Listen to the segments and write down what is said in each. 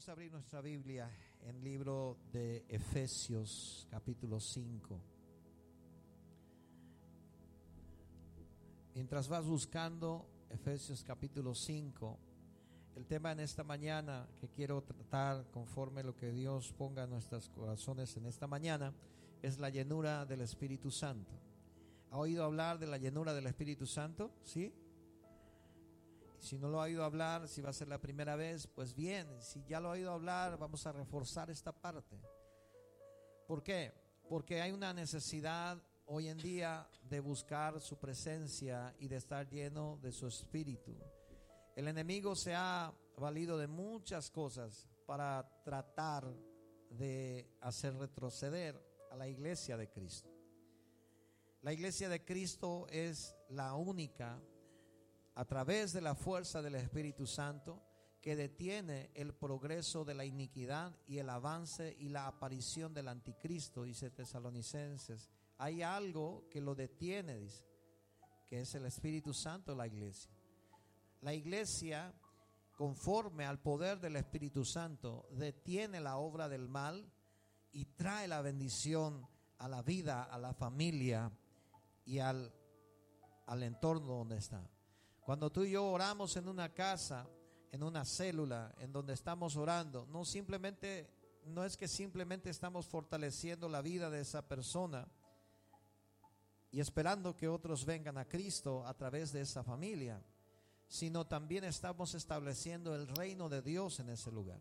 Vamos a abrir nuestra Biblia en libro de Efesios capítulo 5. Mientras vas buscando Efesios capítulo 5, el tema en esta mañana que quiero tratar conforme lo que Dios ponga en nuestros corazones en esta mañana es la llenura del Espíritu Santo. ¿Ha oído hablar de la llenura del Espíritu Santo? ¿Sí? Si no lo ha oído hablar, si va a ser la primera vez, pues bien, si ya lo ha oído hablar, vamos a reforzar esta parte. ¿Por qué? Porque hay una necesidad hoy en día de buscar su presencia y de estar lleno de su espíritu. El enemigo se ha valido de muchas cosas para tratar de hacer retroceder a la iglesia de Cristo. La iglesia de Cristo es la única a través de la fuerza del Espíritu Santo que detiene el progreso de la iniquidad y el avance y la aparición del anticristo, dice Tesalonicenses. Hay algo que lo detiene, dice, que es el Espíritu Santo la iglesia. La iglesia, conforme al poder del Espíritu Santo, detiene la obra del mal y trae la bendición a la vida, a la familia y al, al entorno donde está. Cuando tú y yo oramos en una casa, en una célula, en donde estamos orando, no simplemente no es que simplemente estamos fortaleciendo la vida de esa persona y esperando que otros vengan a Cristo a través de esa familia, sino también estamos estableciendo el reino de Dios en ese lugar.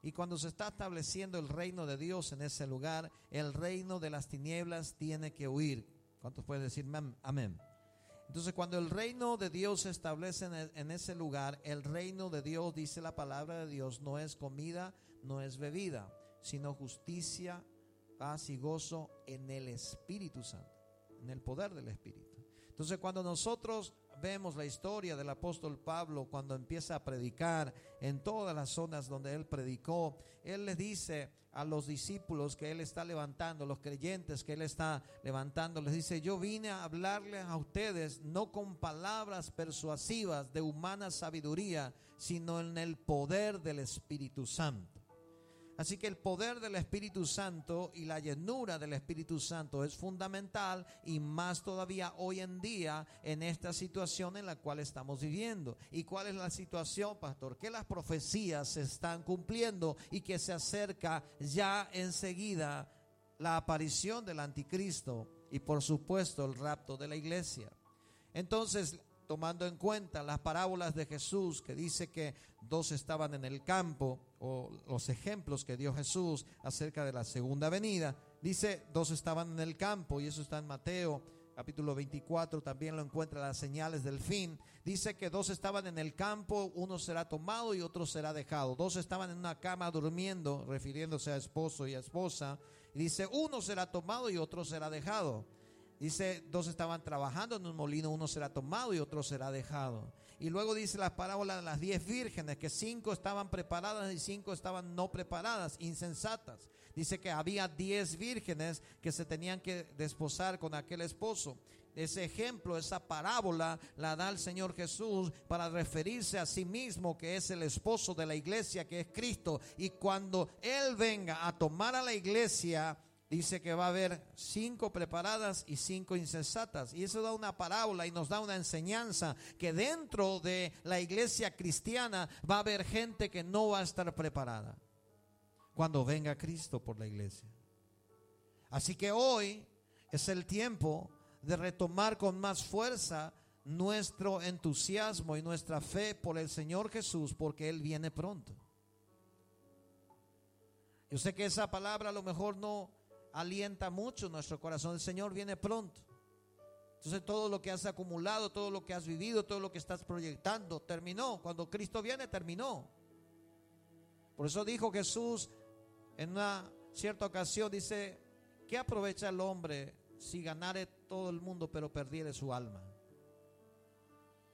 Y cuando se está estableciendo el reino de Dios en ese lugar, el reino de las tinieblas tiene que huir. ¿Cuántos pueden decir amén? Entonces cuando el reino de Dios se establece en, ese lugar, el reino de Dios, dice la palabra de Dios, no es comida, no es bebida, sino justicia, paz y gozo en el Espíritu Santo, en el poder del Espíritu. Entonces cuando nosotros vemos la historia del apóstol Pablo cuando empieza a predicar en todas las zonas donde él predicó, él les dice a los discípulos que él está levantando, los creyentes que él está levantando, les dice, yo vine a hablarles a ustedes no con palabras persuasivas de humana sabiduría, sino en el poder del Espíritu Santo. Así que el poder del Espíritu Santo y la llenura del Espíritu Santo es fundamental y más todavía hoy en día en esta situación en la cual estamos viviendo. ¿Y cuál es la situación, pastor? Que las profecías se están cumpliendo y que se acerca ya enseguida la aparición del anticristo y por supuesto el rapto de la iglesia. Entonces, tomando en cuenta las parábolas de Jesús que dice que dos estaban en el campo, o los ejemplos que dio Jesús acerca de la segunda venida, dice dos estaban en el campo, y eso está en Mateo capítulo 24, también lo encuentra las señales del fin. Dice que dos estaban en el campo, uno será tomado y otro será dejado. Dos estaban en una cama durmiendo, refiriéndose a esposo y a esposa. Y dice, uno será tomado y otro será dejado. Dice, dos estaban trabajando en un molino, uno será tomado y otro será dejado. Y luego dice la parábola de las diez vírgenes, que cinco estaban preparadas y cinco estaban no preparadas, insensatas. Dice que había diez vírgenes que se tenían que desposar con aquel esposo. Ese ejemplo, esa parábola la da el Señor Jesús para referirse a sí mismo, que es el esposo de la iglesia, que es Cristo. Y cuando Él venga a tomar a la iglesia, dice que va a haber cinco preparadas y cinco insensatas. Y eso da una parábola y nos da una enseñanza que dentro de la iglesia cristiana va a haber gente que no va a estar preparada cuando venga Cristo por la iglesia. Así que hoy es el tiempo de retomar con más fuerza nuestro entusiasmo y nuestra fe por el Señor Jesús porque Él viene pronto. Yo sé que esa palabra a lo mejor no alienta mucho nuestro corazón. El Señor viene pronto. Entonces todo lo que has acumulado, todo lo que has vivido, todo lo que estás proyectando, terminó. Cuando Cristo viene, terminó. Por eso dijo Jesús en una cierta ocasión, dice, ¿qué aprovecha el hombre si ganare todo el mundo pero perdiere su alma?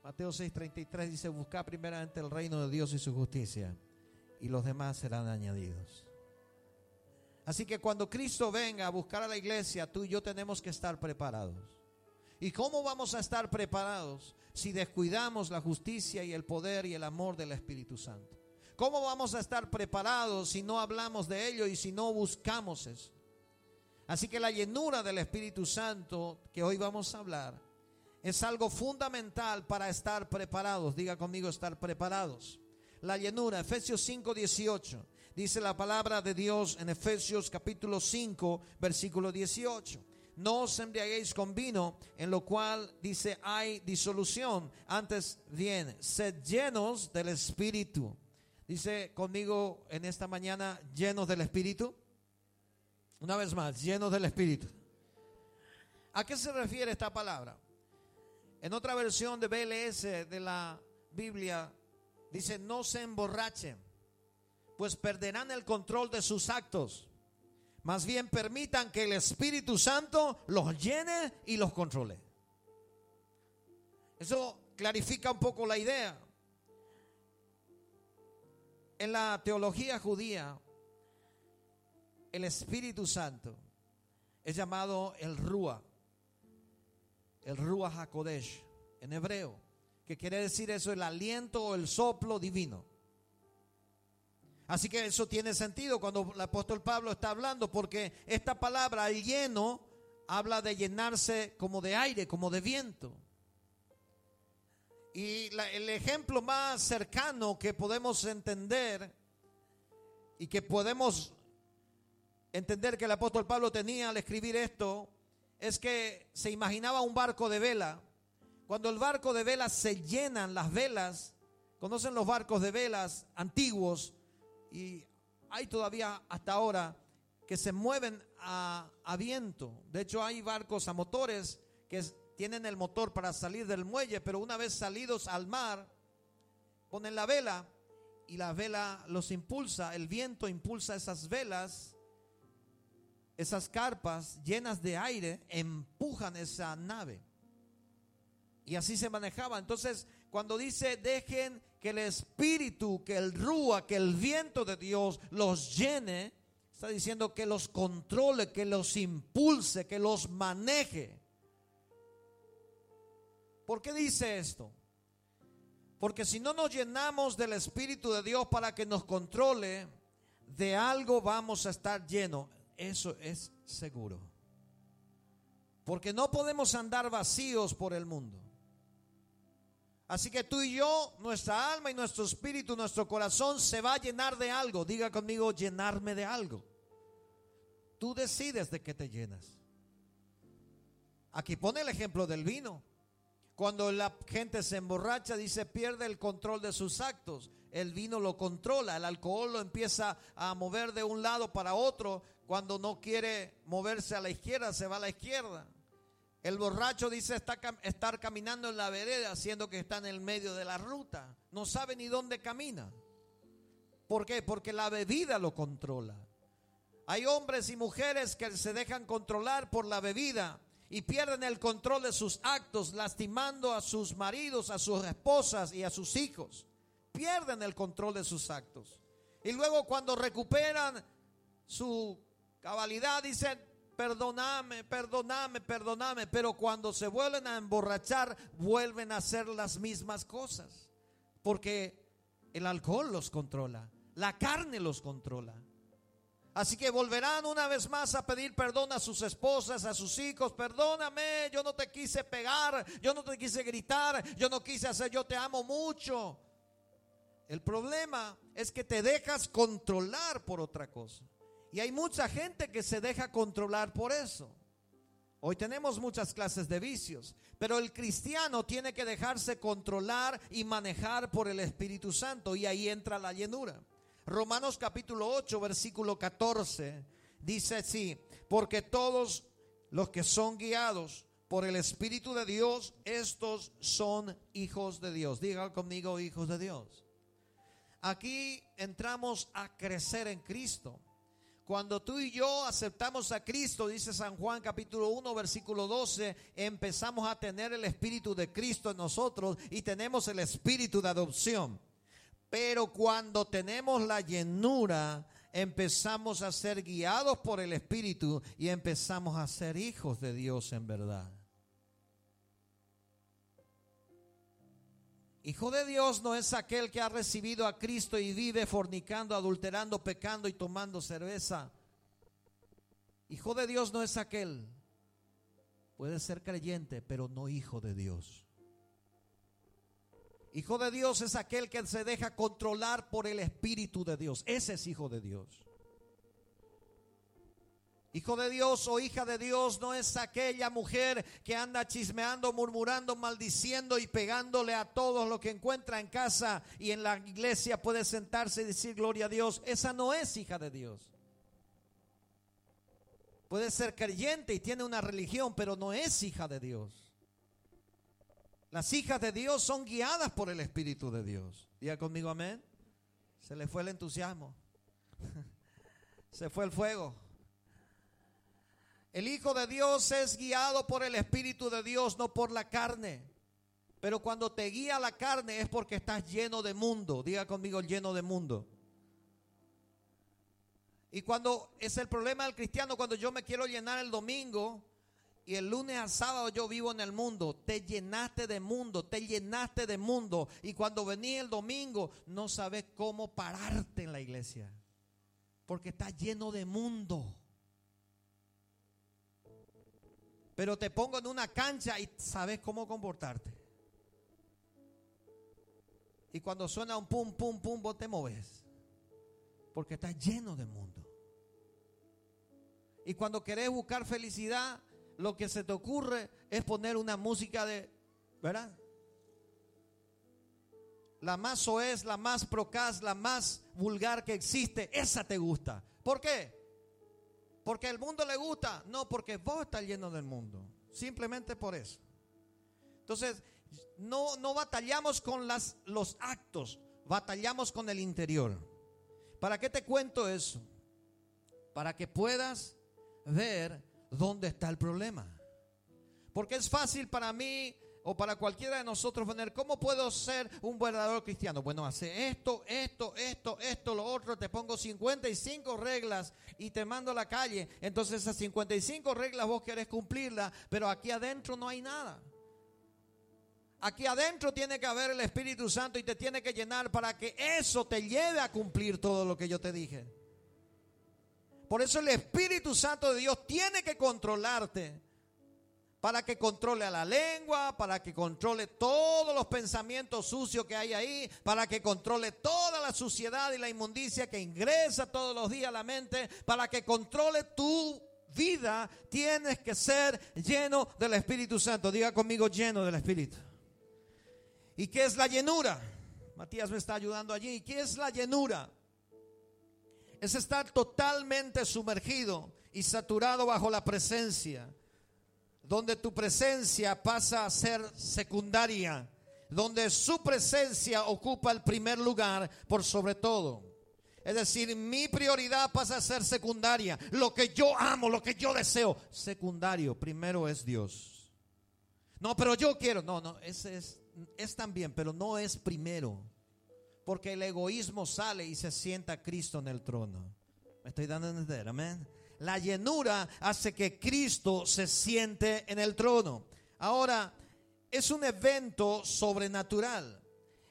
Mateo 6:33 dice, busca primeramente el reino de Dios y su justicia, y los demás serán añadidos. Así que cuando Cristo venga a buscar a la iglesia, tú y yo tenemos que estar preparados. ¿Y cómo vamos a estar preparados si descuidamos la justicia y el poder y el amor del Espíritu Santo? ¿Cómo vamos a estar preparados si no hablamos de ello y si no buscamos eso? Así que la llenura del Espíritu Santo que hoy vamos a hablar es algo fundamental para estar preparados. Diga conmigo estar preparados. La llenura, Efesios 5, 18. Dice la palabra de Dios en Efesios capítulo 5, versículo 18. No os embriaguéis con vino, en lo cual dice hay disolución. Antes bien, sed llenos del Espíritu. Dice conmigo en esta mañana, llenos del Espíritu. Una vez más, llenos del Espíritu. ¿A qué se refiere esta palabra? En otra versión de BLS de la Biblia dice, no se emborrachen, pues perderán el control de sus actos. Más bien permitan que el Espíritu Santo los llene y los controle. Eso clarifica un poco la idea. En la teología judía, el Espíritu Santo es llamado el Rúa el Ruach HaKodesh en hebreo, que quiere decir eso, el aliento o el soplo divino. Así que eso tiene sentido cuando el apóstol Pablo está hablando, porque esta palabra, el lleno, habla de llenarse como de aire, como de viento. Y el ejemplo más cercano que podemos entender y que podemos entender que el apóstol Pablo tenía al escribir esto es que se imaginaba un barco de vela. Cuando el barco de vela se llenan las velas, conocen los barcos de velas antiguos y hay todavía hasta ahora que se mueven a, a viento. De hecho hay barcos a motores que tienen el motor para salir del muelle, pero una vez salidos al mar, ponen la vela y la vela los impulsa, el viento impulsa esas velas esas carpas llenas de aire empujan esa nave. Y así se manejaba. Entonces, cuando dice, dejen que el espíritu, que el rúa, que el viento de Dios los llene, está diciendo que los controle, que los impulse, que los maneje. ¿Por qué dice esto? Porque si no nos llenamos del Espíritu de Dios para que nos controle, de algo vamos a estar llenos. Eso es seguro. Porque no podemos andar vacíos por el mundo. Así que tú y yo, nuestra alma y nuestro espíritu, nuestro corazón se va a llenar de algo. Diga conmigo, llenarme de algo. Tú decides de qué te llenas. Aquí pone el ejemplo del vino. Cuando la gente se emborracha, dice, pierde el control de sus actos. El vino lo controla, el alcohol lo empieza a mover de un lado para otro cuando no quiere moverse a la izquierda, se va a la izquierda. El borracho dice estar caminando en la vereda, haciendo que está en el medio de la ruta. No sabe ni dónde camina. ¿Por qué? Porque la bebida lo controla. Hay hombres y mujeres que se dejan controlar por la bebida y pierden el control de sus actos, lastimando a sus maridos, a sus esposas y a sus hijos. Pierden el control de sus actos. Y luego cuando recuperan su cabalidad dicen, perdóname, perdóname, perdóname, pero cuando se vuelven a emborrachar, vuelven a hacer las mismas cosas, porque el alcohol los controla, la carne los controla. Así que volverán una vez más a pedir perdón a sus esposas, a sus hijos. Perdóname, yo no te quise pegar, yo no te quise gritar, yo no quise hacer, yo te amo mucho. El problema es que te dejas controlar por otra cosa. Y hay mucha gente que se deja controlar por eso. Hoy tenemos muchas clases de vicios, pero el cristiano tiene que dejarse controlar y manejar por el Espíritu Santo y ahí entra la llenura. Romanos capítulo 8, versículo 14 dice así, porque todos los que son guiados por el Espíritu de Dios, estos son hijos de Dios. Diga conmigo, hijos de Dios. Aquí entramos a crecer en Cristo. Cuando tú y yo aceptamos a Cristo, dice San Juan capítulo 1 versículo 12, empezamos a tener el Espíritu de Cristo en nosotros y tenemos el Espíritu de adopción. Pero cuando tenemos la llenura, empezamos a ser guiados por el Espíritu y empezamos a ser hijos de Dios en verdad. Hijo de Dios no es aquel que ha recibido a Cristo y vive fornicando, adulterando, pecando y tomando cerveza. Hijo de Dios no es aquel. Puede ser creyente, pero no hijo de Dios. Hijo de Dios es aquel que se deja controlar por el Espíritu de Dios. Ese es hijo de Dios. Hijo de Dios o hija de Dios no es aquella mujer que anda chismeando, murmurando, maldiciendo y pegándole a todos lo que encuentra en casa y en la iglesia puede sentarse y decir gloria a Dios. Esa no es hija de Dios. Puede ser creyente y tiene una religión, pero no es hija de Dios. Las hijas de Dios son guiadas por el Espíritu de Dios. Diga conmigo amén. Se le fue el entusiasmo. Se fue el fuego. El Hijo de Dios es guiado por el Espíritu de Dios, no por la carne. Pero cuando te guía la carne es porque estás lleno de mundo. Diga conmigo lleno de mundo. Y cuando es el problema del cristiano, cuando yo me quiero llenar el domingo y el lunes al sábado yo vivo en el mundo, te llenaste de mundo, te llenaste de mundo. Y cuando venía el domingo no sabes cómo pararte en la iglesia. Porque estás lleno de mundo. Pero te pongo en una cancha y sabes cómo comportarte. Y cuando suena un pum, pum, pum, vos te moves. Porque estás lleno de mundo. Y cuando querés buscar felicidad, lo que se te ocurre es poner una música de, ¿verdad? La más soez, la más procaz, la más vulgar que existe, esa te gusta. ¿Por qué? Porque el mundo le gusta, no porque vos estás lleno del mundo, simplemente por eso. Entonces, no, no batallamos con las, los actos, batallamos con el interior. ¿Para qué te cuento eso? Para que puedas ver dónde está el problema. Porque es fácil para mí o para cualquiera de nosotros poner, ¿cómo puedo ser un verdadero cristiano? Bueno, hace esto, esto, esto, esto, lo otro, te pongo 55 reglas y te mando a la calle. Entonces esas 55 reglas vos querés cumplirlas, pero aquí adentro no hay nada. Aquí adentro tiene que haber el Espíritu Santo y te tiene que llenar para que eso te lleve a cumplir todo lo que yo te dije. Por eso el Espíritu Santo de Dios tiene que controlarte para que controle a la lengua, para que controle todos los pensamientos sucios que hay ahí, para que controle toda la suciedad y la inmundicia que ingresa todos los días a la mente, para que controle tu vida, tienes que ser lleno del Espíritu Santo. Diga conmigo lleno del Espíritu. ¿Y qué es la llenura? Matías me está ayudando allí. ¿Qué es la llenura? Es estar totalmente sumergido y saturado bajo la presencia donde tu presencia pasa a ser secundaria, donde su presencia ocupa el primer lugar por sobre todo. Es decir, mi prioridad pasa a ser secundaria. Lo que yo amo, lo que yo deseo, secundario. Primero es Dios. No, pero yo quiero. No, no, es, es también, pero no es primero. Porque el egoísmo sale y se sienta Cristo en el trono. ¿Me estoy dando a entender? Amén. La llenura hace que Cristo se siente en el trono. Ahora, es un evento sobrenatural.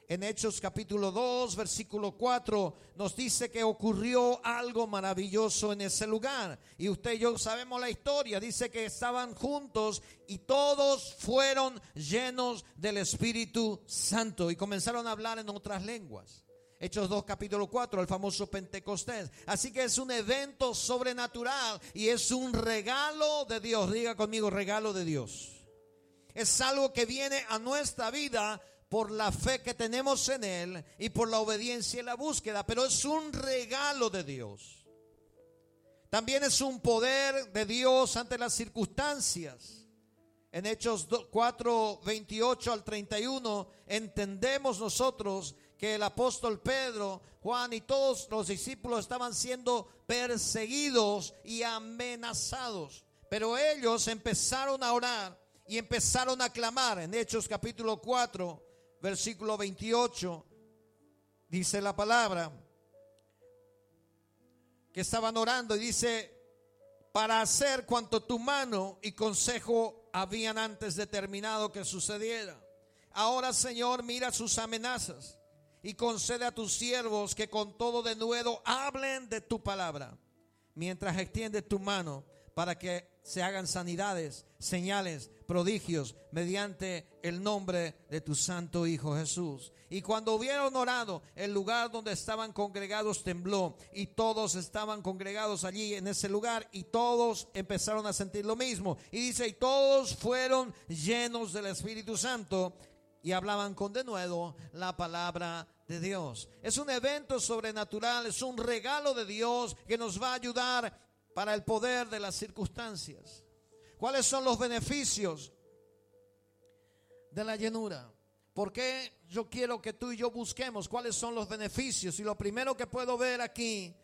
En Hechos capítulo 2, versículo 4, nos dice que ocurrió algo maravilloso en ese lugar. Y usted y yo sabemos la historia. Dice que estaban juntos y todos fueron llenos del Espíritu Santo y comenzaron a hablar en otras lenguas. Hechos 2 capítulo 4, el famoso Pentecostés. Así que es un evento sobrenatural y es un regalo de Dios. Diga conmigo, regalo de Dios. Es algo que viene a nuestra vida por la fe que tenemos en Él y por la obediencia y la búsqueda, pero es un regalo de Dios. También es un poder de Dios ante las circunstancias. En Hechos 4, 28 al 31 entendemos nosotros que el apóstol Pedro, Juan y todos los discípulos estaban siendo perseguidos y amenazados. Pero ellos empezaron a orar y empezaron a clamar. En Hechos capítulo 4, versículo 28, dice la palabra, que estaban orando y dice, para hacer cuanto tu mano y consejo habían antes determinado que sucediera. ahora Señor, mira sus amenazas y concede a tus siervos que con todo denuedo hablen de tu palabra, mientras extiendes tu mano para que se hagan sanidades, señales, prodigios mediante el nombre de tu santo Hijo Jesús. Y cuando hubieron orado, el lugar donde estaban congregados tembló y todos estaban congregados allí en ese lugar y todos empezaron a sentir lo mismo. Y dice, y todos fueron llenos del Espíritu Santo y hablaban con denuedo la palabra de Dios. Es un evento sobrenatural, es un regalo de Dios que nos va a ayudar para el poder de las circunstancias. ¿Cuáles son los beneficios de la llenura? ¿Por qué yo quiero que tú y yo busquemos cuáles son los beneficios? Y lo primero que puedo ver aquí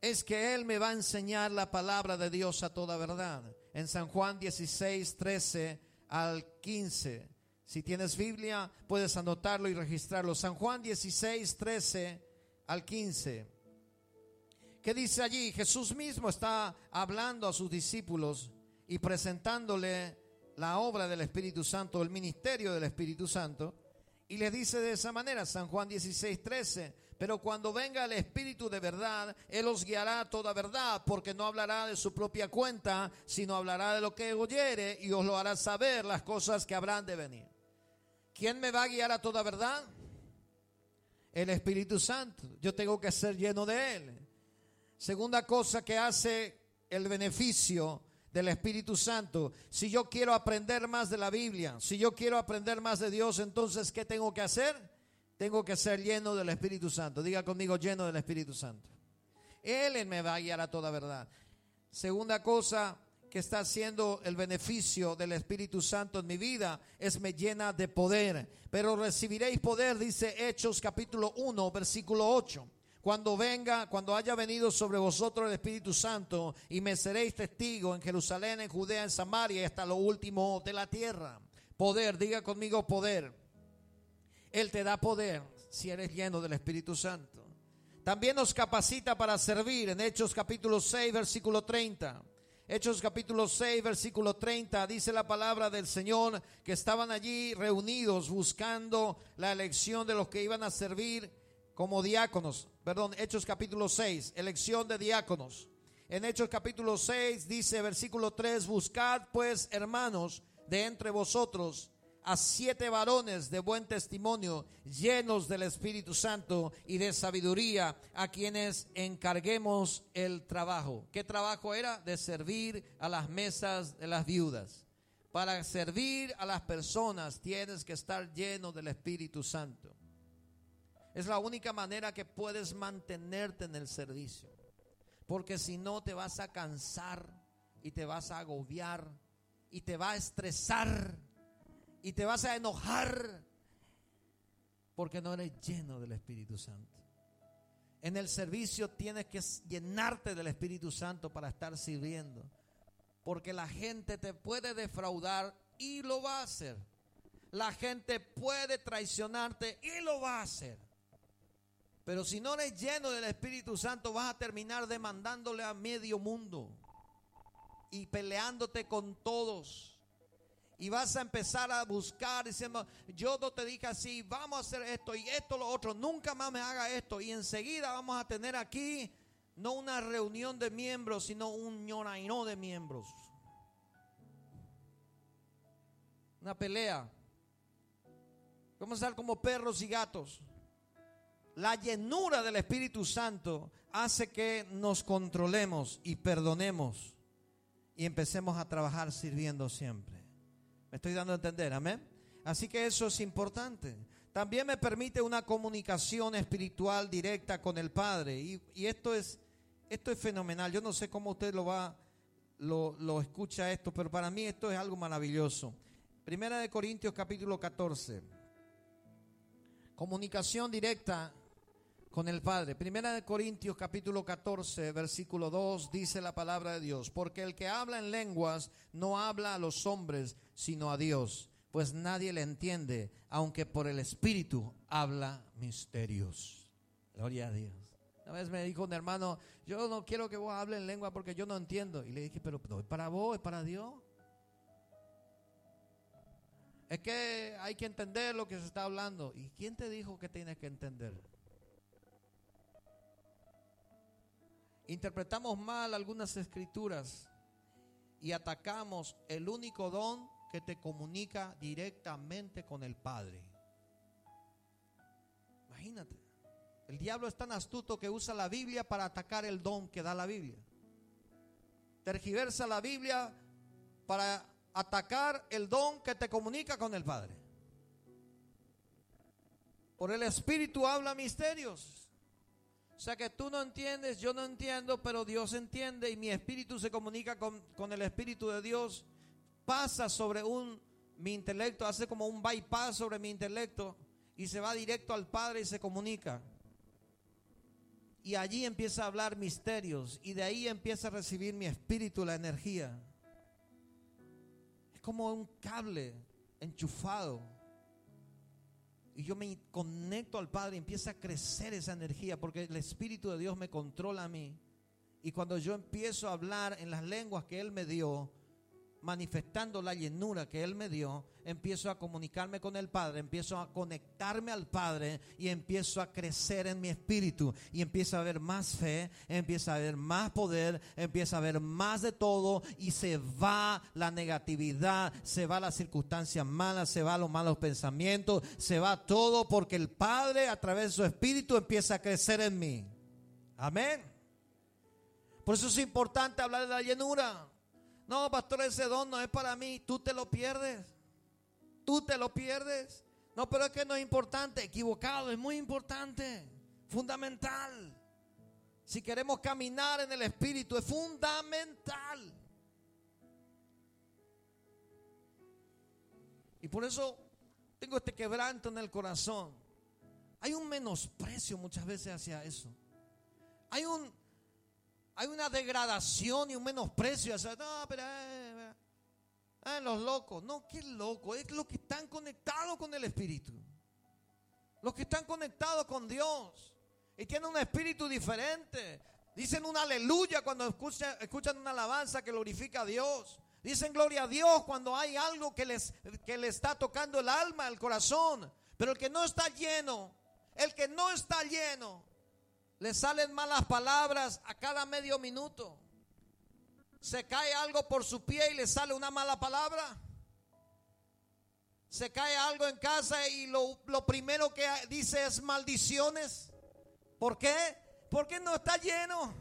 es que Él me va a enseñar la palabra de Dios a toda verdad. En San Juan 16, 13 al 15. Si tienes Biblia, puedes anotarlo y registrarlo. San Juan 16, 13 al 15. ¿Qué dice allí? Jesús mismo está hablando a sus discípulos y presentándole la obra del Espíritu Santo, el ministerio del Espíritu Santo. Y le dice de esa manera, San Juan 16, 13, pero cuando venga el Espíritu de verdad, Él os guiará a toda verdad, porque no hablará de su propia cuenta, sino hablará de lo que oyere y os lo hará saber las cosas que habrán de venir. ¿Quién me va a guiar a toda verdad? El Espíritu Santo. Yo tengo que ser lleno de Él. Segunda cosa que hace el beneficio del Espíritu Santo. Si yo quiero aprender más de la Biblia, si yo quiero aprender más de Dios, entonces, ¿qué tengo que hacer? Tengo que ser lleno del Espíritu Santo. Diga conmigo, lleno del Espíritu Santo. Él me va a guiar a toda verdad. Segunda cosa que está haciendo el beneficio del Espíritu Santo en mi vida es me llena de poder. Pero recibiréis poder, dice Hechos capítulo 1, versículo 8 cuando venga, cuando haya venido sobre vosotros el Espíritu Santo y me seréis testigo en Jerusalén, en Judea, en Samaria y hasta lo último de la tierra. Poder, diga conmigo poder. Él te da poder si eres lleno del Espíritu Santo. También nos capacita para servir en Hechos capítulo 6, versículo 30. Hechos capítulo 6, versículo 30, dice la palabra del Señor que estaban allí reunidos buscando la elección de los que iban a servir como diáconos. Perdón, Hechos capítulo 6, elección de diáconos. En Hechos capítulo 6 dice versículo 3, buscad pues hermanos de entre vosotros a siete varones de buen testimonio, llenos del Espíritu Santo y de sabiduría, a quienes encarguemos el trabajo. ¿Qué trabajo era? De servir a las mesas de las viudas. Para servir a las personas tienes que estar lleno del Espíritu Santo. Es la única manera que puedes mantenerte en el servicio. Porque si no te vas a cansar y te vas a agobiar y te va a estresar y te vas a enojar porque no eres lleno del Espíritu Santo. En el servicio tienes que llenarte del Espíritu Santo para estar sirviendo. Porque la gente te puede defraudar y lo va a hacer. La gente puede traicionarte y lo va a hacer. Pero si no eres lleno del Espíritu Santo, vas a terminar demandándole a medio mundo y peleándote con todos. Y vas a empezar a buscar diciendo, yo no te dije así, vamos a hacer esto y esto, lo otro, nunca más me haga esto. Y enseguida vamos a tener aquí no una reunión de miembros, sino un ñoraino de miembros. Una pelea. Vamos a estar como perros y gatos la llenura del Espíritu Santo hace que nos controlemos y perdonemos y empecemos a trabajar sirviendo siempre. Estoy dando a entender, amén. Así que eso es importante. También me permite una comunicación espiritual directa con el Padre. Y, esto, es, esto es fenomenal. Yo no sé cómo usted lo va, lo, lo escucha esto, pero para mí esto es algo maravilloso. Primera de Corintios capítulo 14. Comunicación directa con el Padre. Primera de Corintios capítulo 14, versículo 2 dice la palabra de Dios, porque el que habla en lenguas no habla a los hombres, sino a Dios, pues nadie le entiende, aunque por el Espíritu habla misterios. Gloria a Dios. Una vez me dijo un hermano, yo no quiero que vos hable en lengua porque yo no entiendo. Y le dije, pero no es para vos, es para Dios. es que hay que entender lo que se está hablando. ¿Y quién te dijo que tienes que entender? Interpretamos mal algunas escrituras y atacamos el único don que te comunica directamente con el Padre. Imagínate. El diablo es tan astuto que usa la Biblia para atacar el don que da la Biblia. Tergiversa la Biblia para atacar el don que te comunica con el Padre. Por el Espíritu habla misterios. O sea que tú no entiendes, yo no entiendo, pero Dios entiende y mi espíritu se comunica con, con el Espíritu de Dios. Pasa sobre un, mi intelecto, hace como un bypass sobre mi intelecto y se va directo al Padre y se comunica. Y allí empieza a hablar misterios y de ahí empieza a recibir mi espíritu la energía. Es como un cable enchufado. Y yo me conecto al Padre empieza a crecer esa energía porque el Espíritu de Dios me controla a mí. Y cuando yo empiezo a hablar en las lenguas que Él me dio, manifestando la llenura que Él me dio, empiezo a comunicarme con el Padre, empiezo a conectarme al Padre y empiezo a crecer en mi espíritu y empieza a haber más fe, empieza a haber más poder, empieza a haber más de todo y se va la negatividad, se va las circunstancias malas, se va los malos pensamientos, se va todo porque el Padre a través de su espíritu empieza a crecer en mí. Amén. Por eso es importante hablar de la llenura. No, pastor, ese don no es para mí. Tú te lo pierdes. Tú te lo pierdes. No, pero es que no es importante. Equivocado, es muy importante. Fundamental. Si queremos caminar en el Espíritu, es fundamental. Y por eso tengo este quebranto en el corazón. Hay un menosprecio muchas veces hacia eso. Hay un hay una degradación y un menosprecio. no, pero eh, eh, los locos. No, qué loco. Es los que están conectados con el Espíritu. Los que están conectados con Dios. Y tienen un espíritu diferente. Dicen un aleluya cuando escuchan, escuchan una alabanza que glorifica a Dios. Dicen gloria a Dios cuando hay algo que les, que les está tocando el alma, el corazón. Pero el que no está lleno, el que no está lleno, le salen malas palabras a cada medio minuto. Se cae algo por su pie y le sale una mala palabra. Se cae algo en casa y lo, primero que dice es maldiciones. ¿Por qué? Porque no está lleno.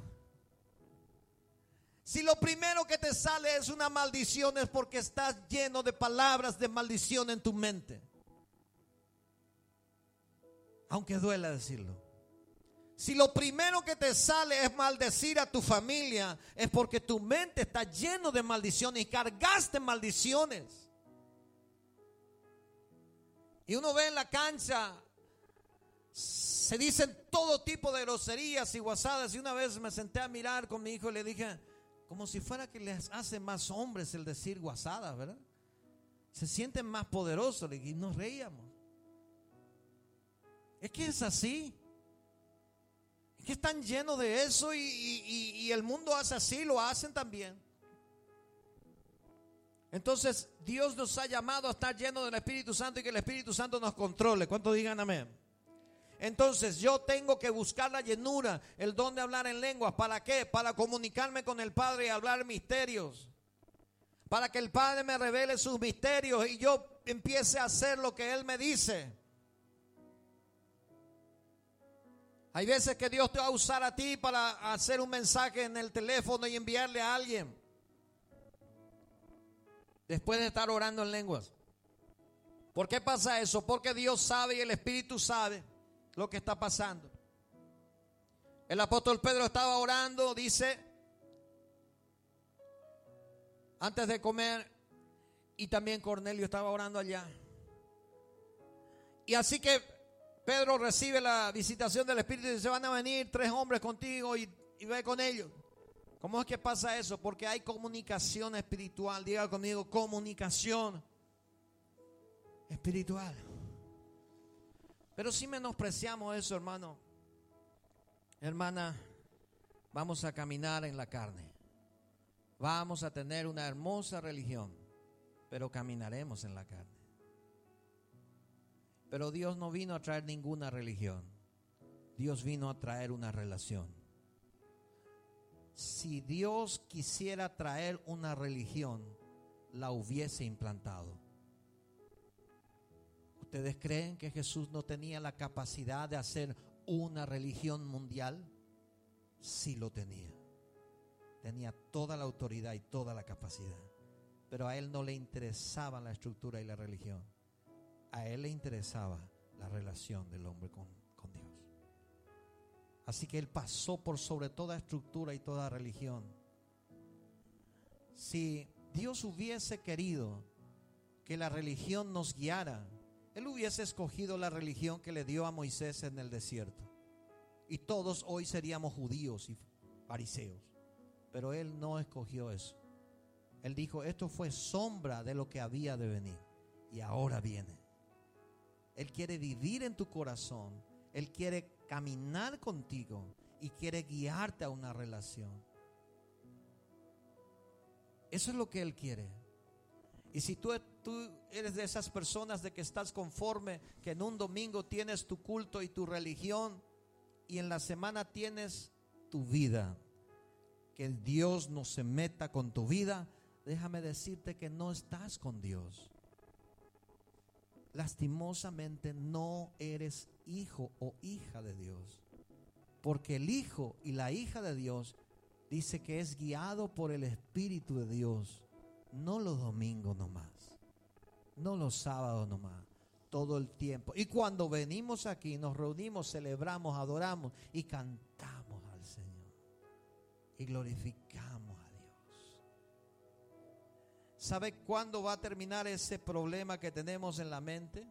Si lo primero que te sale es una maldición es porque estás lleno de palabras de maldición en tu mente. Aunque duela decirlo. Si lo primero que te sale es maldecir a tu familia, es porque tu mente está lleno de maldiciones y cargaste maldiciones. Y uno ve en la cancha, se dicen todo tipo de groserías y guasadas. Y una vez me senté a mirar con mi hijo y le dije, como si fuera que les hace más hombres el decir guasadas, ¿verdad? Se sienten más poderosos y nos reíamos. Es que es así que están llenos de eso y, el mundo hace así, lo hacen también. Entonces Dios nos ha llamado a estar llenos del Espíritu Santo y que el Espíritu Santo nos controle. ¿Cuántos digan amén? Entonces yo tengo que buscar la llenura, el don de hablar en lenguas. ¿Para qué? Para comunicarme con el Padre y hablar misterios. Para que el Padre me revele sus misterios y yo empiece a hacer lo que Él me dice. Hay veces que Dios te va a usar a ti para hacer un mensaje en el teléfono y enviarle a alguien. Después de estar orando en lenguas. ¿Por qué pasa eso? Porque Dios sabe y el Espíritu sabe lo que está pasando. El apóstol Pedro estaba orando, dice, antes de comer, y también Cornelio estaba orando allá. Y así que Pedro recibe la visitación del Espíritu y dice, van a venir tres hombres contigo y, ve con ellos. ¿Cómo es que pasa eso? Porque hay comunicación espiritual. Diga conmigo, comunicación espiritual. Pero si menospreciamos eso, hermano, hermana, vamos a caminar en la carne. Vamos a tener una hermosa religión, pero caminaremos en la carne. Pero Dios no vino a traer ninguna religión. Dios vino a traer una relación. Si Dios quisiera traer una religión, la hubiese implantado. ¿Ustedes creen que Jesús no tenía la capacidad de hacer una religión mundial? Sí lo tenía. Tenía toda la autoridad y toda la capacidad. Pero a él no le interesaba la estructura y la religión. A él le interesaba la relación del hombre con, con Dios. Así que él pasó por sobre toda estructura y toda religión. Si Dios hubiese querido que la religión nos guiara, Él hubiese escogido la religión que le dio a Moisés en el desierto. Y todos hoy seríamos judíos y fariseos. Pero Él no escogió eso. Él dijo, esto fue sombra de lo que había de venir. Y ahora viene. Él quiere vivir en tu corazón. Él quiere caminar contigo y quiere guiarte a una relación. Eso es lo que Él quiere. Y si tú, tú, eres de esas personas de que estás conforme, que en un domingo tienes tu culto y tu religión y en la semana tienes tu vida, que Dios no se meta con tu vida, déjame decirte que no estás con Dios. Lastimosamente no eres hijo o hija de Dios. Porque el hijo y la hija de Dios dice que es guiado por el Espíritu de Dios, no los domingos nomás, no los sábados nomás, todo el tiempo. Y cuando venimos aquí, nos reunimos, celebramos, adoramos y cantamos al Señor y glorificamos. ¿Sabe cuándo va a terminar ese problema que tenemos en la mente?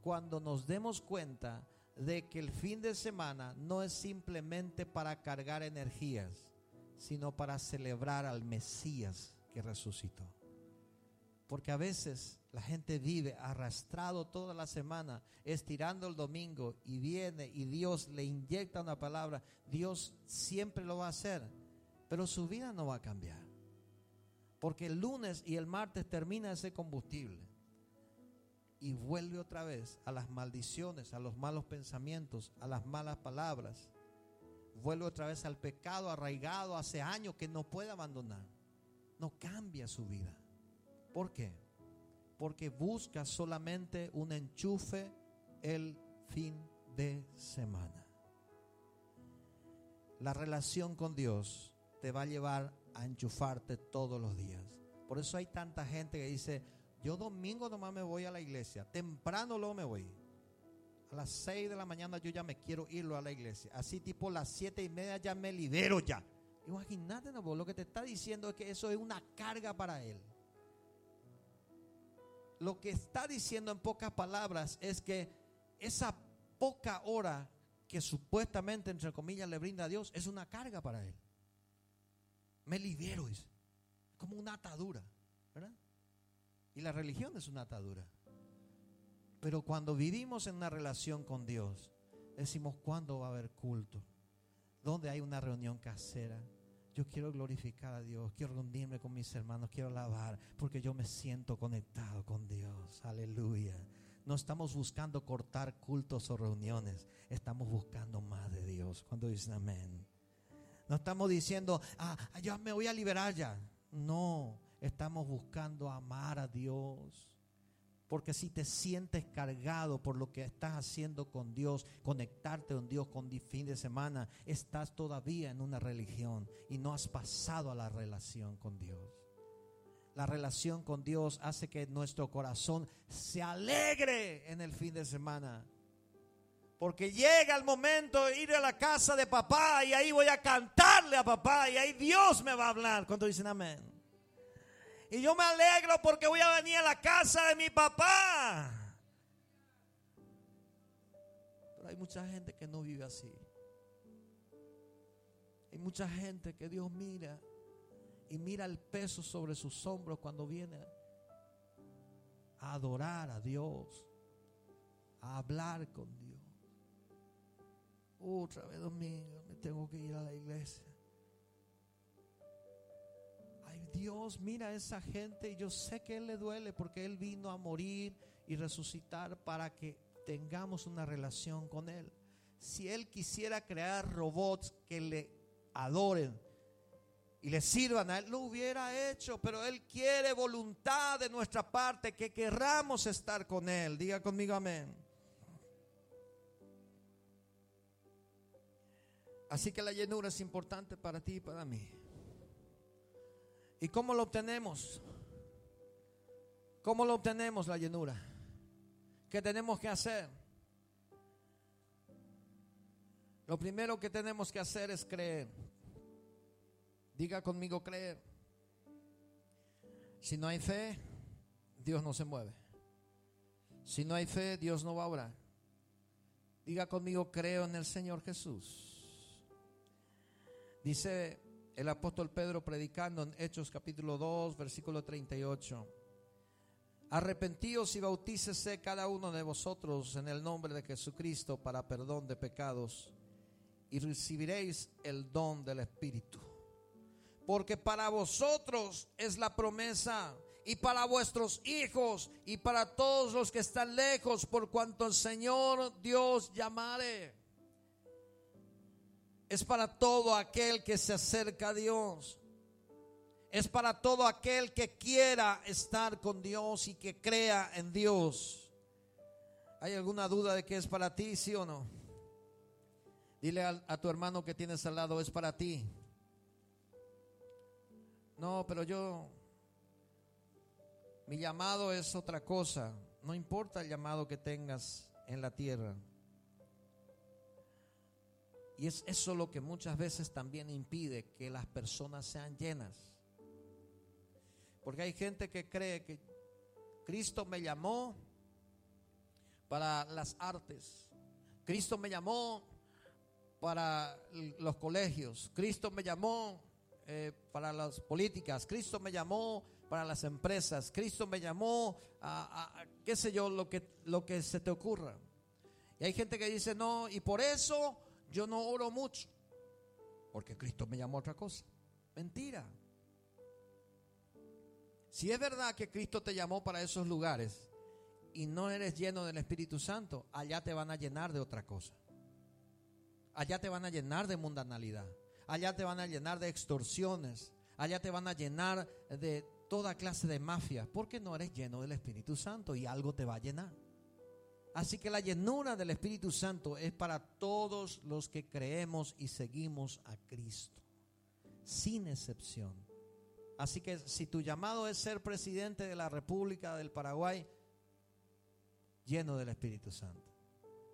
Cuando nos demos cuenta de que el fin de semana no es simplemente para cargar energías, sino para celebrar al Mesías que resucitó. Porque a veces la gente vive arrastrado toda la semana, estirando el domingo y viene y Dios le inyecta una palabra. Dios siempre lo va a hacer, pero su vida no va a cambiar. Porque el lunes y el martes termina ese combustible y vuelve otra vez a las maldiciones, a los malos pensamientos, a las malas palabras vuelve otra vez al pecado arraigado hace años que no puede abandonar. No cambia su vida. ¿Por qué? Porque busca solamente un enchufe el fin de semana. La relación con Dios te va a llevar a enchufarte todos los días. Por eso hay tanta gente que dice, yo domingo nomás me voy a la iglesia, temprano luego me voy a las 6 de la mañana yo ya me quiero irlo a la iglesia. Así tipo las siete y media ya me libero ya. Imagínate, no, lo que te está diciendo es que eso es una carga para él. Lo que está diciendo en pocas palabras es que esa poca hora que supuestamente, entre comillas, le brinda a Dios es una carga para él. Me libero, como una atadura, ¿verdad? Y la religión es una atadura. Pero cuando vivimos en una relación con Dios, decimos, ¿cuándo va a haber culto? ¿Dónde hay una reunión casera? Yo quiero glorificar a Dios, quiero reunirme con mis hermanos, quiero alabar, porque yo me siento conectado con Dios. Aleluya. No estamos buscando cortar cultos o reuniones, estamos buscando más de Dios. Cuando dicen amén. No estamos diciendo, ah, yo me voy a liberar ya. No, estamos buscando amar a Dios porque si te sientes cargado por lo que estás haciendo con Dios, conectarte con Dios con fin de semana, estás todavía en una religión y no has pasado a la relación con Dios. La relación con Dios hace que nuestro corazón se alegre en el fin de semana. Porque llega el momento de ir a la casa de papá y ahí voy a cantarle a papá y ahí Dios me va a hablar. ¿Cuánto dicen amén? Y yo me alegro porque voy a venir a la casa de mi papá. Pero hay mucha gente que no vive así. Hay mucha gente que Dios mira y mira el peso sobre sus hombros cuando viene a adorar a Dios, a hablar con Dios. Otra vez domingo me tengo que ir a la iglesia. Dios mira a esa gente yo sé que Él le duele porque Él vino a morir y resucitar para que tengamos una relación con Él. Si Él quisiera crear robots que le adoren y le sirvan a Él, lo hubiera hecho, pero Él quiere voluntad de nuestra parte, que querramos estar con Él. Diga conmigo amén. Así que la llenura es importante para ti y para mí. ¿Y cómo lo obtenemos? ¿Cómo lo obtenemos la llenura? ¿Qué tenemos que hacer? Lo primero que tenemos que hacer es creer. Diga conmigo creer. Si no hay fe, Dios no se mueve. Si no hay fe, Dios no va a obrar. Diga conmigo, creo en el Señor Jesús. Dice el apóstol Pedro predicando en Hechos capítulo 2, versículo 38. Arrepentíos y bautícese cada uno de vosotros en el nombre de Jesucristo para perdón de pecados y recibiréis el don del Espíritu. Porque para vosotros es la promesa y para vuestros hijos y para todos los que están lejos, por cuanto el Señor Dios llamare. Es para todo aquel que se acerca a Dios. Es para todo aquel que quiera estar con Dios y que crea en Dios. ¿Hay alguna duda de que es para ti, sí o no? Dile a, tu hermano que tienes al lado, es para ti. No, pero yo, mi llamado es otra cosa. No importa el llamado que tengas en la tierra. Y es eso lo que muchas veces también impide que las personas sean llenas. Porque hay gente que cree que Cristo me llamó para las artes. Cristo me llamó para los colegios. Cristo me llamó eh, para las políticas. Cristo me llamó para las empresas. Cristo me llamó a, a, qué sé yo, lo que, lo que se te ocurra. Y hay gente que dice, no, y por eso yo no oro mucho. Porque Cristo me llamó a otra cosa. Mentira. Si es verdad que Cristo te llamó para esos lugares y no eres lleno del Espíritu Santo, allá te van a llenar de otra cosa. Allá te van a llenar de mundanalidad. Allá te van a llenar de extorsiones. Allá te van a llenar de toda clase de mafias. Porque no eres lleno del Espíritu Santo y algo te va a llenar. Así que la llenura del Espíritu Santo es para todos los que creemos y seguimos a Cristo. Sin excepción. Así que si tu llamado es ser presidente de la República del Paraguay, lleno del Espíritu Santo.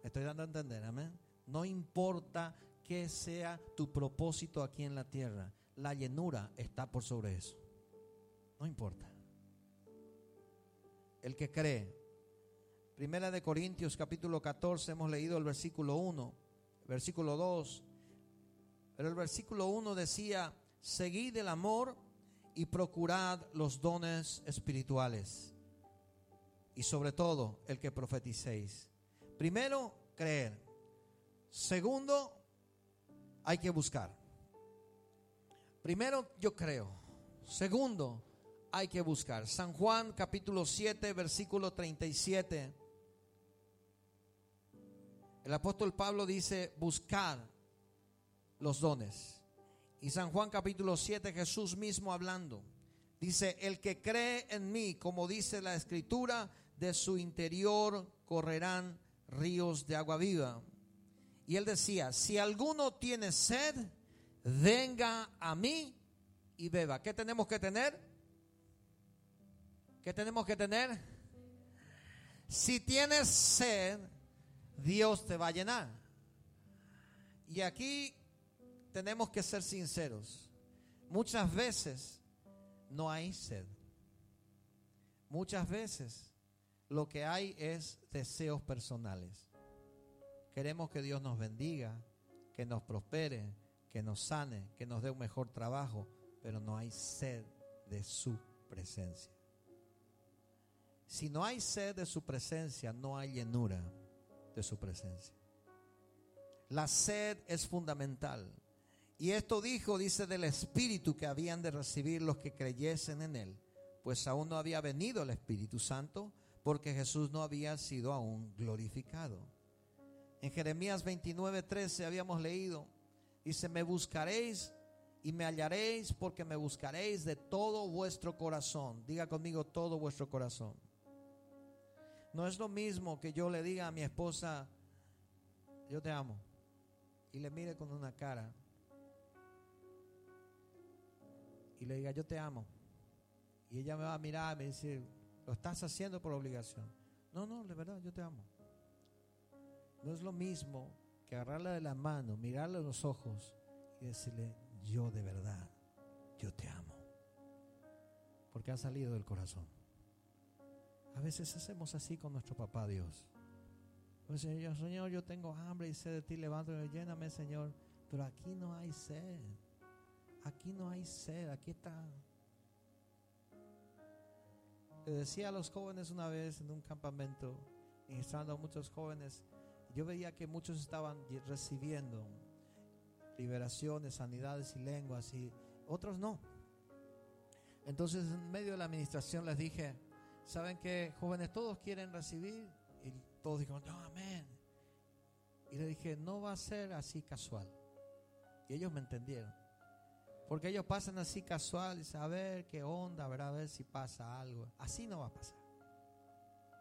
Estoy dando a entender, amén. No importa que sea tu propósito aquí en la tierra, la llenura está por sobre eso. No importa. El que cree. Primera de Corintios capítulo 14 hemos leído el versículo 1, versículo 2. Pero el versículo 1 decía, seguid el amor y procurad los dones espirituales. Y sobre todo el que profeticéis. Primero, creer. Segundo, hay que buscar. Primero, yo creo. Segundo, hay que buscar. San Juan capítulo 7, versículo 37. El apóstol Pablo dice, buscar los dones. Y San Juan capítulo 7, Jesús mismo hablando. Dice, el que cree en mí, como dice la escritura, de su interior correrán ríos de agua viva. Y él decía, si alguno tiene sed, venga a mí y beba. ¿Qué tenemos que tener? ¿Qué tenemos que tener? Si tienes sed, Dios te va a llenar. Y aquí tenemos que ser sinceros. Muchas veces no hay sed. Muchas veces lo que hay es deseos personales. Queremos que Dios nos bendiga, que nos prospere, que nos sane, que nos dé un mejor trabajo, pero no hay sed de su presencia. Si no hay sed de su presencia, no hay llenura de su presencia. La sed es fundamental. Y esto dijo, dice, del Espíritu que habían de recibir los que creyesen en Él, pues aún no había venido el Espíritu Santo, porque Jesús no había sido aún glorificado. En Jeremías 29, 13 habíamos leído, dice, me buscaréis y me hallaréis porque me buscaréis de todo vuestro corazón. Diga conmigo todo vuestro corazón. No es lo mismo que yo le diga a mi esposa, yo te amo, y le mire con una cara y le diga, yo te amo. Y ella me va a mirar y me dice, lo estás haciendo por obligación. No, no, de verdad, yo te amo. No es lo mismo que agarrarla de la mano, mirarle a los ojos y decirle, yo de verdad, yo te amo. Porque ha salido del corazón. A veces hacemos así con nuestro papá Dios. Pues, Señor, Señor, yo tengo hambre y sed de ti, levántame, lléname, Señor. Pero aquí no hay sed. Aquí no hay sed, aquí está. Le decía a los jóvenes una vez en un campamento, ministrando a muchos jóvenes, yo veía que muchos estaban recibiendo liberaciones, sanidades y lenguas y otros no. Entonces en medio de la administración les dije, ¿saben que jóvenes todos quieren recibir? Y todos dijeron, no, amén. Y le dije, no va a ser así casual. Y ellos me entendieron. Porque ellos pasan así casual y a ver qué onda, a ver si pasa algo. Así no va a pasar.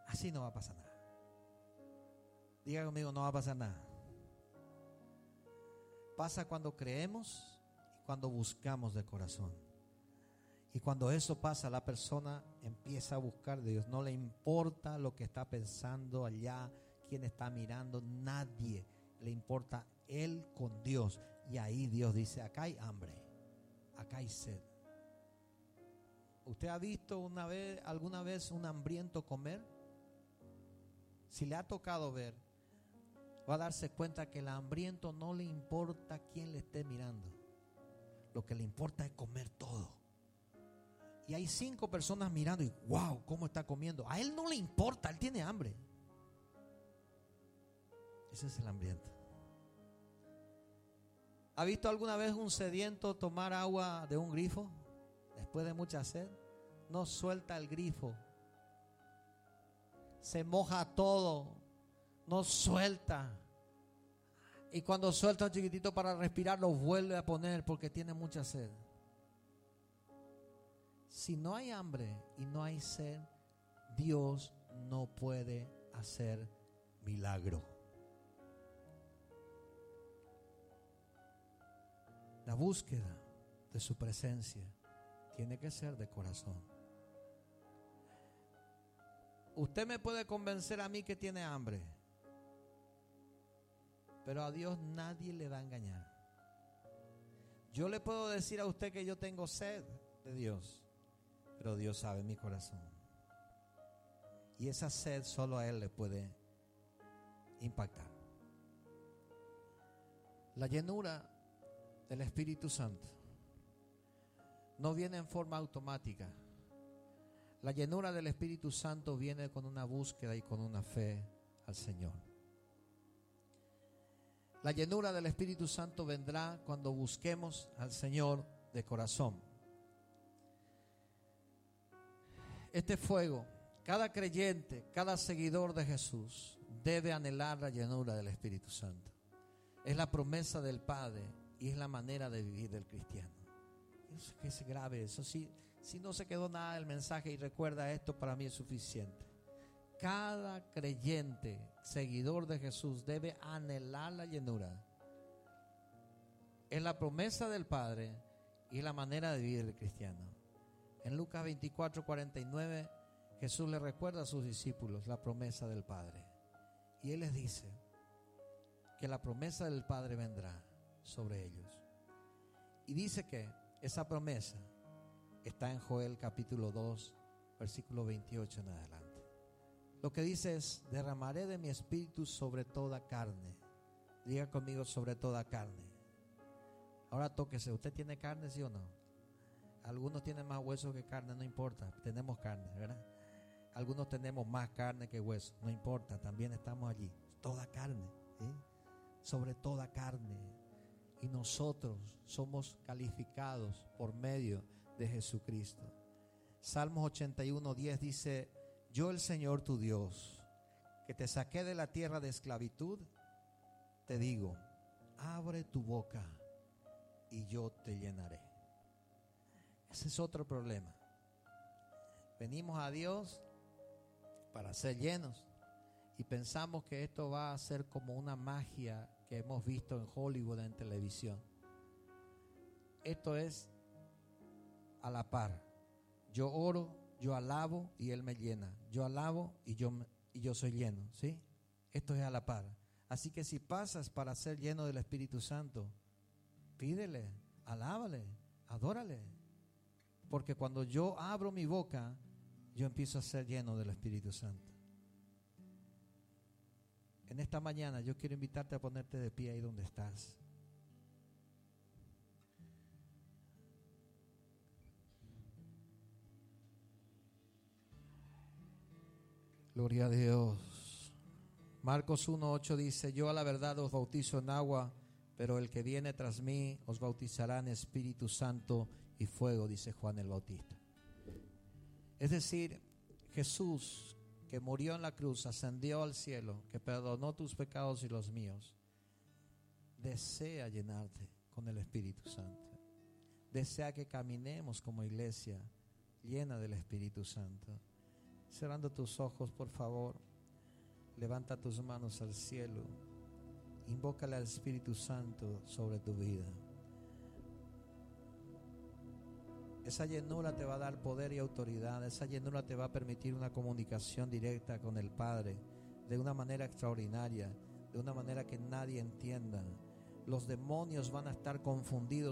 Así no va a pasar nada. Diga conmigo, no va a pasar nada. Pasa cuando creemos y cuando buscamos de corazón. Y cuando eso pasa, la persona empieza a buscar de Dios. No le importa lo que está pensando allá, quién está mirando, nadie. Le importa él con Dios. Y ahí Dios dice, acá hay hambre, acá hay sed. ¿Usted ha visto una vez, alguna vez un hambriento comer? Si le ha tocado ver, va a darse cuenta que el hambriento no le importa quién le esté mirando. Lo que le importa es comer todo. Y hay cinco personas mirando y wow, ¿cómo está comiendo? A él no le importa, él tiene hambre. Ese es el hambriento. ¿Ha visto alguna vez un sediento tomar agua de un grifo después de mucha sed? No suelta el grifo. Se moja todo. No suelta. Y cuando suelta un chiquitito para respirar, lo vuelve a poner porque tiene mucha sed. Si no hay hambre y no hay sed, Dios no puede hacer milagro. La búsqueda de su presencia tiene que ser de corazón. Usted me puede convencer a mí que tiene hambre, pero a Dios nadie le va a engañar. Yo le puedo decir a usted que yo tengo sed de Dios, pero Dios sabe mi corazón. Y esa sed solo a Él le puede impactar. La llenura del Espíritu Santo no viene en forma automática. La llenura del Espíritu Santo viene con una búsqueda y con una fe al Señor. La llenura del Espíritu Santo vendrá cuando busquemos al Señor de corazón. Este fuego, cada creyente, cada seguidor de Jesús debe anhelar la llenura del Espíritu Santo. Es la promesa del Padre y es la manera de vivir del cristiano. Eso es grave eso. Si, si no se quedó nada del mensaje y recuerda esto, para mí es suficiente. Cada creyente, seguidor de Jesús, debe anhelar la llenura. Es la promesa del Padre y la manera de vivir del cristiano. En Lucas 24, 49, Jesús le recuerda a sus discípulos la promesa del Padre. Y Él les dice que la promesa del Padre vendrá sobre ellos. Y dice que esa promesa está en Joel capítulo 2, versículo 28 en adelante. Lo que dice es, derramaré de mi espíritu sobre toda carne. Diga conmigo sobre toda carne. Ahora tóquese, ¿usted tiene carne, sí o no? Algunos tienen más hueso que carne, no importa, tenemos carne, ¿verdad? Algunos tenemos más carne que hueso, no importa, también estamos allí. Toda carne, sobre toda carne y nosotros somos calificados por medio de Jesucristo. Salmos 81, 10 dice, yo el Señor tu Dios, que te saqué de la tierra de esclavitud, te digo, abre tu boca y yo te llenaré. Ese es otro problema. Venimos a Dios para ser llenos y pensamos que esto va a ser como una magia que hemos visto en Hollywood en televisión. Esto es a la par. Yo oro, yo alabo y Él me llena. Yo alabo y yo, y yo soy lleno. ¿sí? Esto es a la par. Así que si pasas para ser lleno del Espíritu Santo, pídele, alábale, adórale. Porque cuando yo abro mi boca, yo empiezo a ser lleno del Espíritu Santo. En esta mañana yo quiero invitarte a ponerte de pie ahí donde estás. Gloria a Dios. Marcos 1.8 dice, yo a la verdad os bautizo en agua, pero el que viene tras mí os bautizará en Espíritu Santo y fuego, dice Juan el Bautista. Es decir, Jesús que murió en la cruz, ascendió al cielo, que perdonó tus pecados y los míos, desea llenarte con el Espíritu Santo. Desea que caminemos como iglesia llena del Espíritu Santo. Cerrando tus ojos, por favor, levanta tus manos al cielo. Invócale al Espíritu Santo sobre tu vida. Esa llenura te va a dar poder y autoridad. Esa llenura te va a permitir una comunicación directa con el Padre de una manera extraordinaria, de una manera que nadie entienda. Los demonios van a estar confundidos